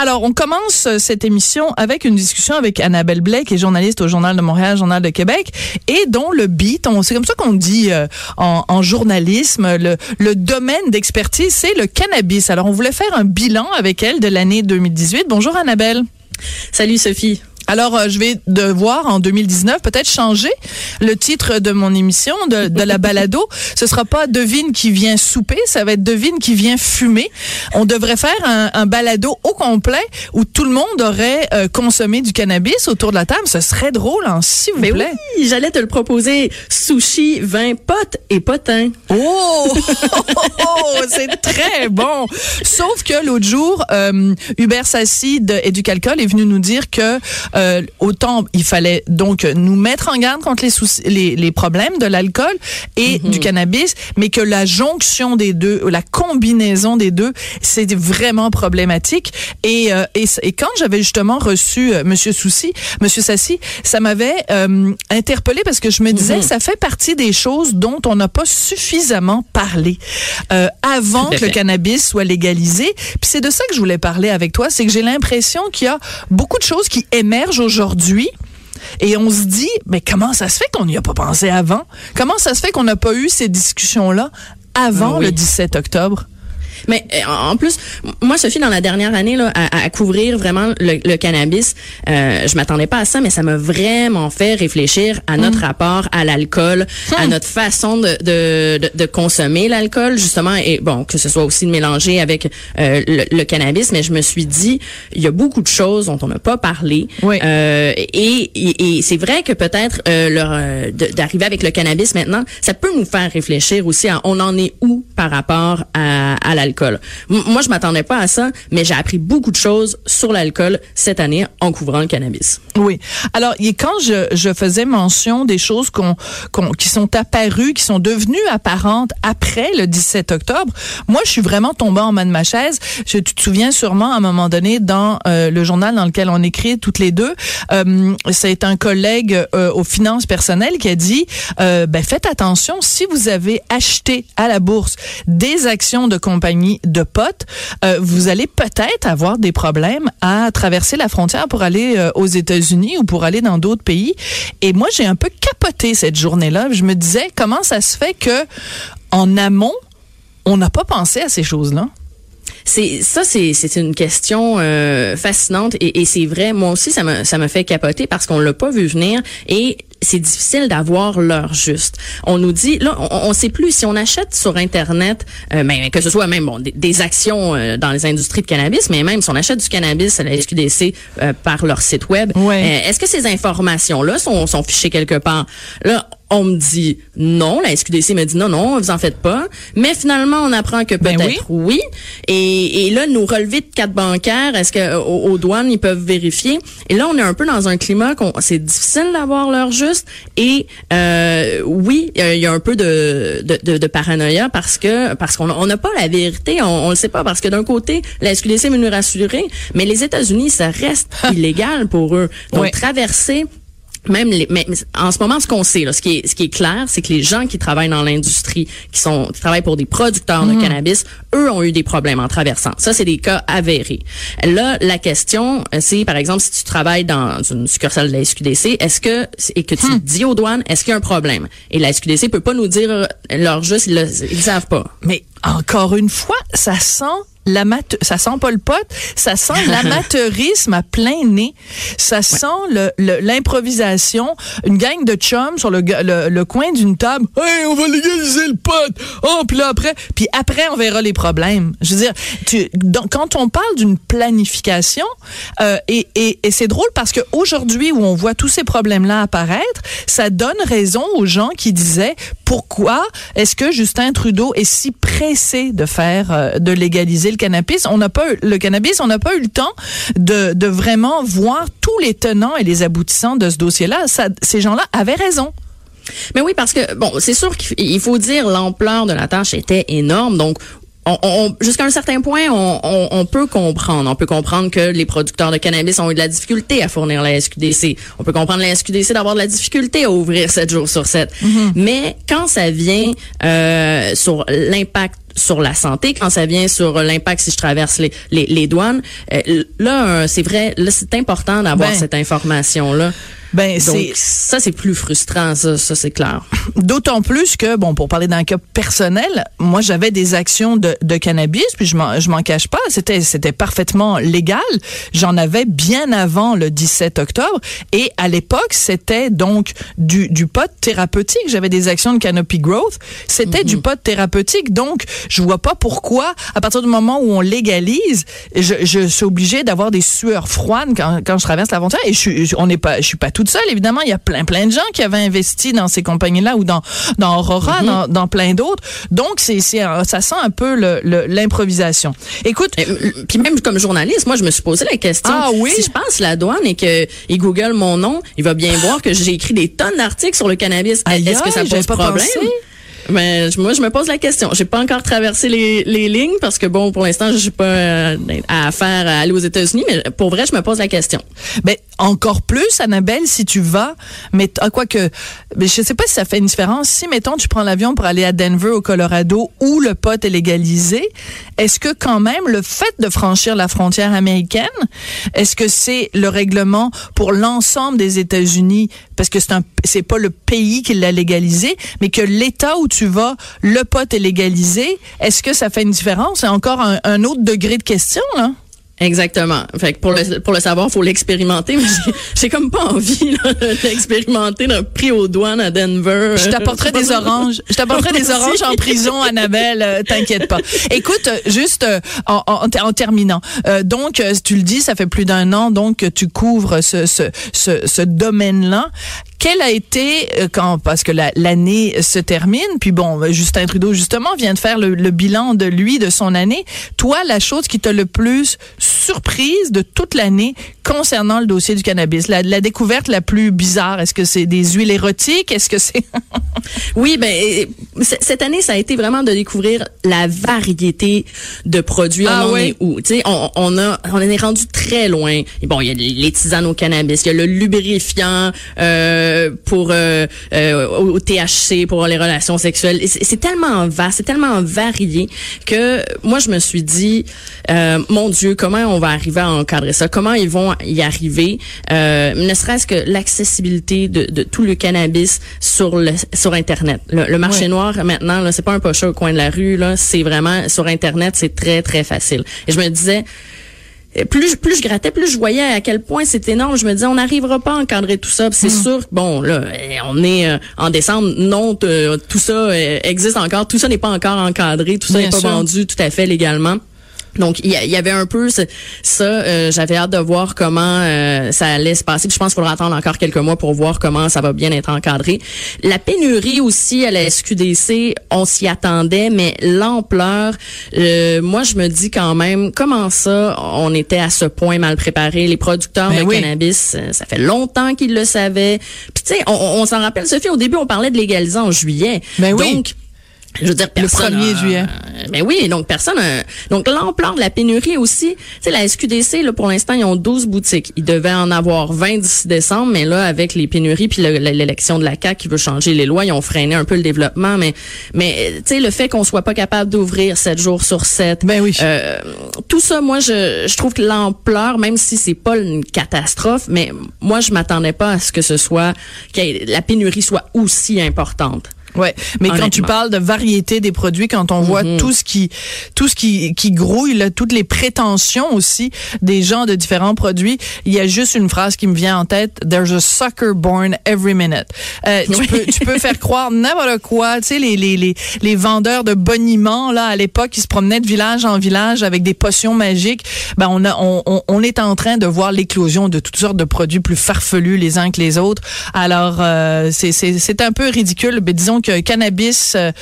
Alors, on commence euh, cette émission avec une discussion avec Annabelle Blais, qui est journaliste au Journal de Montréal, Journal de Québec, et dont le beat, c'est comme ça qu'on dit euh, en, en, journalisme, le, le domaine d'expertise, c'est le cannabis. Alors, on voulait faire un bilan avec elle de l'année 2018. Bonjour Annabelle. Salut Sophie. Alors, euh, je vais devoir en 2019 peut-être changer le titre de mon émission, de, de la balado. Ce sera pas devine qui vient souper, ça va être devine qui vient fumer. On devrait faire un, un balado au complet où tout le monde aurait euh, consommé du cannabis autour de la table. Ce serait drôle, hein, s'il vous Mais plaît. oui, j'allais te le proposer. Sushi, vin, potes et potin. Oh, c'est très bon. Sauf que l'autre jour, euh, Hubert Sassi de Éducalcool est venu nous dire que euh, autant il fallait donc nous mettre en garde contre les, soucis, les, les problèmes de l'alcool et Mhm. du cannabis, mais que la jonction des deux, la combinaison des deux, c'est vraiment problématique. Et, euh, et, et quand j'avais justement reçu euh, Monsieur Souci, Monsieur Sassi, ça m'avait euh, interpellé parce que je me disais Mhm. ça fait partie des choses dont on n'a pas suffisamment parlé avant que le cannabis soit légalisé. Puis c'est de ça que je voulais parler avec toi, c'est que j'ai l'impression qu'il y a beaucoup de choses qui émergent aujourd'hui. Et on se dit, mais comment ça se fait qu'on n'y a pas pensé avant? Comment ça se fait qu'on n'a pas eu ces discussions-là avant Ah oui. le 17 octobre? Mais euh, en plus, moi, Sophie, dans la dernière année, là, à, à couvrir vraiment le, le cannabis, euh, je m'attendais pas à ça, mais ça m'a vraiment fait réfléchir à notre rapport à l'alcool, à notre façon de, de, de, de consommer l'alcool, justement, et bon, que ce soit aussi de mélanger avec euh, le, le cannabis, mais je me suis dit, il y a beaucoup de choses dont on n'a pas parlé. Oui. Euh, et et, et c'est vrai que peut-être euh, leur, euh, d'arriver avec le cannabis maintenant, ça peut nous faire réfléchir aussi à on en est où par rapport à, à l'alcool. M- moi, je m'attendais pas à ça, mais j'ai appris beaucoup de choses sur l'alcool cette année en couvrant le cannabis. Oui. Alors, quand je, faisais mention des choses qui sont apparues, qui sont devenues apparentes après le 17 octobre, moi, je suis vraiment tombée en bas de ma chaise. Tu te souviens sûrement à un moment donné dans euh, le journal dans lequel on écrit toutes les deux, euh, c'est un collègue euh, aux finances personnelles qui a dit, ben faites attention si vous avez acheté à la bourse des actions de compagnie de potes, euh, vous allez peut-être avoir des problèmes à traverser la frontière pour aller euh, aux États-Unis ou pour aller dans d'autres pays. Et moi, j'ai un peu capoté cette journée-là. Je me disais comment ça se fait que en amont, on n'a pas pensé à ces choses-là? C'est ça, c'est c'est une question euh, fascinante et, et c'est vrai. Moi aussi, ça me ça me fait capoter parce qu'on l'a pas vu venir et c'est difficile d'avoir l'heure juste. On nous dit là, on, on sait plus si on achète sur internet, euh, mais que ce soit même bon des, des actions euh, dans les industries de cannabis, mais même si on achète du cannabis à la SQDC euh, par leur site web, Ouais. euh, est-ce que ces informations là sont sont fichées quelque part? Là, on me dit non, la SQDC me dit non, non, vous en faites pas. Mais finalement, on apprend que Ben peut-être oui. oui. Et, et là, nos relevés de carte bancaire, est-ce que aux, aux douanes, ils peuvent vérifier? Et là, on est un peu dans un climat qu'on c'est difficile d'avoir l'heure juste. Et euh, oui, il y a- un peu de, de, de, de paranoïa parce que parce qu'on on n'a pas la vérité, on, on le sait pas parce que d'un côté, la SQDC veut nous rassurer, mais les États-Unis, ça reste illégal pour eux. Donc traverser même les, mais mais en ce moment, ce qu'on sait, là, ce qui est, ce qui est clair, c'est que les gens qui travaillent dans l'industrie, qui sont, qui travaillent pour des producteurs de cannabis, eux ont eu des problèmes en traversant. Ça, c'est des cas avérés. Là, la question, euh, c'est, par exemple, si tu travailles dans une succursale de la SQDC, est-ce que, et que tu dis aux douanes, est-ce qu'il y a un problème? Et la SQDC peut pas nous dire euh, leur juste, ils le, ils savent pas. Mais encore une fois, ça sent ça sent pas le pote, ça sent l'amateurisme à plein nez. Ça sent l'improvisation, une gang de chums sur le, le, le coin d'une table. Hey, on va légaliser le pote. Oh, puis là après, puis après on verra les problèmes. Je veux dire, tu, dans- quand on parle d'une planification, euh, et, et, et c'est drôle parce que aujourd'hui où on voit tous ces problèmes-là apparaître, ça donne raison aux gens qui disaient pourquoi est-ce que Justin Trudeau est si pressé de faire euh, de légaliser le cannabis? On n'a pas eu- le cannabis, on n'a pas eu le temps de, de vraiment voir tous les tenants et les aboutissants de ce dossier-là. Ces gens-là avaient raison. Mais oui, parce que, bon, c'est sûr qu'il faut dire l'ampleur de la tâche était énorme. Donc, on, jusqu'à un certain point, on, on, peut comprendre. On peut comprendre que les producteurs de cannabis ont eu de la difficulté à fournir la SQDC. On peut comprendre la SQDC d'avoir de la difficulté à ouvrir 7 jours sur 7. Mm-hmm. Mais quand ça vient euh, sur l'impact sur la santé, quand ça vient sur l'impact si je traverse les, les, les douanes, euh, là, c'est vrai, là, c'est important d'avoir ben, cette information-là. Ben, c'est ça, c'est plus frustrant, ça, ça c'est clair. D'autant plus que, bon, pour parler d'un cas personnel, moi, j'avais des actions de, de cannabis, puis je m'en, je m'en cache pas, c'était, c'était parfaitement légal. J'en avais bien avant le 17 octobre, et à l'époque, c'était donc du, du pot thérapeutique. J'avais des actions de Canopy Growth, c'était du mhm. pot thérapeutique. Donc, je vois pas pourquoi, à partir du moment où on légalise, je, je suis obligé d'avoir des sueurs froides quand, quand je traverse la frontière. Et je suis, on n'est pas, je suis pas toute seule. Évidemment, il y a plein, plein de gens qui avaient investi dans ces compagnies-là ou dans, dans Aurora, mhm. dans, plein d'autres. Donc, c'est, c'est, ça sent un peu l'improvisation. Écoute. Puis même comme journaliste, moi, je me suis posé la question. Ah oui? Si je passe la douane et que il Google mon nom, il va bien voir que j'ai écrit des tonnes d'articles sur le cannabis. Est-ce que ça pose problème? Mais moi, je me pose la question. J'ai pas encore traversé les, les lignes parce que bon, pour l'instant, je suis pas euh, à faire à aller aux États-Unis, mais pour vrai, je me pose la question. Ben encore plus, Annabelle, si tu vas, mais à quoi que, ben, je sais pas si ça fait une différence. Si mettons tu prends l'avion pour aller à Denver au Colorado où le pot est légalisé, est-ce que quand même le fait de franchir la frontière américaine, est-ce que c'est le règlement pour l'ensemble des États-Unis? Parce que c'est un c'est pas le pays qui l'a légalisé, mais que l'État où tu vas, le pot est légalisé, est-ce que ça fait une différence? C'est encore un, un autre degré de question, là? Exactement. Fait que pour le pour le savoir, faut l'expérimenter. J'ai comme pas envie d'expérimenter d'un prix aux douanes à Denver. Je t'apporterai des oranges. Je t'apporterai des oranges en prison, Annabelle. Euh, t'inquiète pas. Écoute, euh, juste euh, en, en, terminant. donc, tu le dis, ça fait plus d'un an donc que tu couvres ce ce ce, ce domaine-là. Quel a été quand parce que l'année se termine, puis bon, Justin Trudeau justement vient de faire le, le bilan de lui de son année. Toi, la chose qui t'a le plus surprise de toute l'année concernant le dossier du cannabis? La, la découverte la plus bizarre, est-ce que c'est des huiles érotiques? Est-ce que c'est... oui, ben cette année, ça a été vraiment de découvrir la variété de produits. Ah, on est où? On, on, a, on est rendu très loin. Et bon, il y a les tisanes au cannabis, il y a le lubrifiant euh, pour euh, euh, au THC, pour les relations sexuelles. C'est tellement vaste, c'est tellement varié que moi, je me suis dit, mon Dieu, comment on va arriver à encadrer ça? Comment ils vont y arriver? Euh, ne serait-ce que l'accessibilité de, de, tout le cannabis sur le sur Internet. Le, marché noir, maintenant, là, c'est pas un pocheur au coin de la rue, là. C'est vraiment, sur Internet, c'est très, très facile. Et je me disais, plus, plus je grattais, plus je voyais à quel point c'est énorme. Je me disais, on n'arrivera pas à encadrer tout ça. C'est hmm. sûr, bon, là, eh, on est euh, en décembre, non, tout ça euh, existe encore. Tout ça n'est pas encore encadré. Tout ça n'est pas vendu tout à fait légalement. Donc il y, avait un peu ça. Euh, J'avais hâte de voir comment euh, ça allait se passer. je pense qu'il faudra attendre encore quelques mois pour voir comment ça va bien être encadré. La pénurie aussi à la SQDC, on s'y attendait, mais l'ampleur, euh, moi je me dis quand même comment ça, on était à ce point mal préparé? Les producteurs ben de cannabis, ça fait longtemps qu'ils le savaient. Puis tu sais, on, s'en rappelle, Sophie, au début on parlait de légaliser en juillet. Ben Donc je veux dire, personne. Le 1er juillet. mais oui, donc personne. donc l'ampleur de la pénurie aussi. Tu sais, la SQDC, là, pour l'instant, ils ont 12 boutiques. Ils devaient en avoir 20 d'ici décembre, mais là, avec les pénuries puis l'élection de la CAQ qui veut changer les lois, ils ont freiné un peu le développement. Mais, mais tu sais, le fait qu'on soit pas capable d'ouvrir 7 jours sur 7. Ben oui. Euh, tout ça, moi, je, je trouve que l'ampleur, même si c'est pas une catastrophe, mais moi, je m'attendais pas à ce que ce soit, que la pénurie soit aussi importante. Ouais, mais quand tu parles de variété des produits, quand on voit mhm. tout ce qui tout ce qui qui grouille, là, toutes les prétentions aussi des gens de différents produits, il y a juste une phrase qui me vient en tête There's a sucker born every minute. Euh, tu peux tu peux faire croire n'importe quoi, tu sais les, les les les vendeurs de boniments là à l'époque qui se promenaient de village en village avec des potions magiques. Ben on a on, on, est en train de voir l'éclosion de toutes sortes de produits plus farfelus les uns que les autres. Alors euh, c'est c'est c'est un peu ridicule, mais disons Donc, euh, Cannabis euh,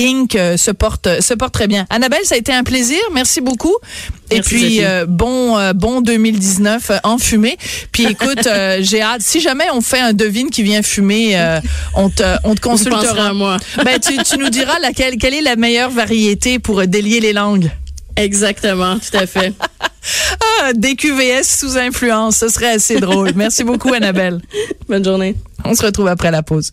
Inc. euh, se porte se porte très bien. Annabelle, ça a été un plaisir. Merci beaucoup. Et puis euh, bon euh, bon 2019 euh, en fumée. Puis écoute, j'ai hâte. Si jamais on fait un devine qui vient fumer, on te on te consultera. à moi. Ben tu, tu nous diras laquelle quelle est la meilleure variété pour délier les langues. Exactement, tout à fait. Ah, des QVS sous influence, ce serait assez drôle. Merci beaucoup Annabelle. Bonne journée. On se retrouve après la pause.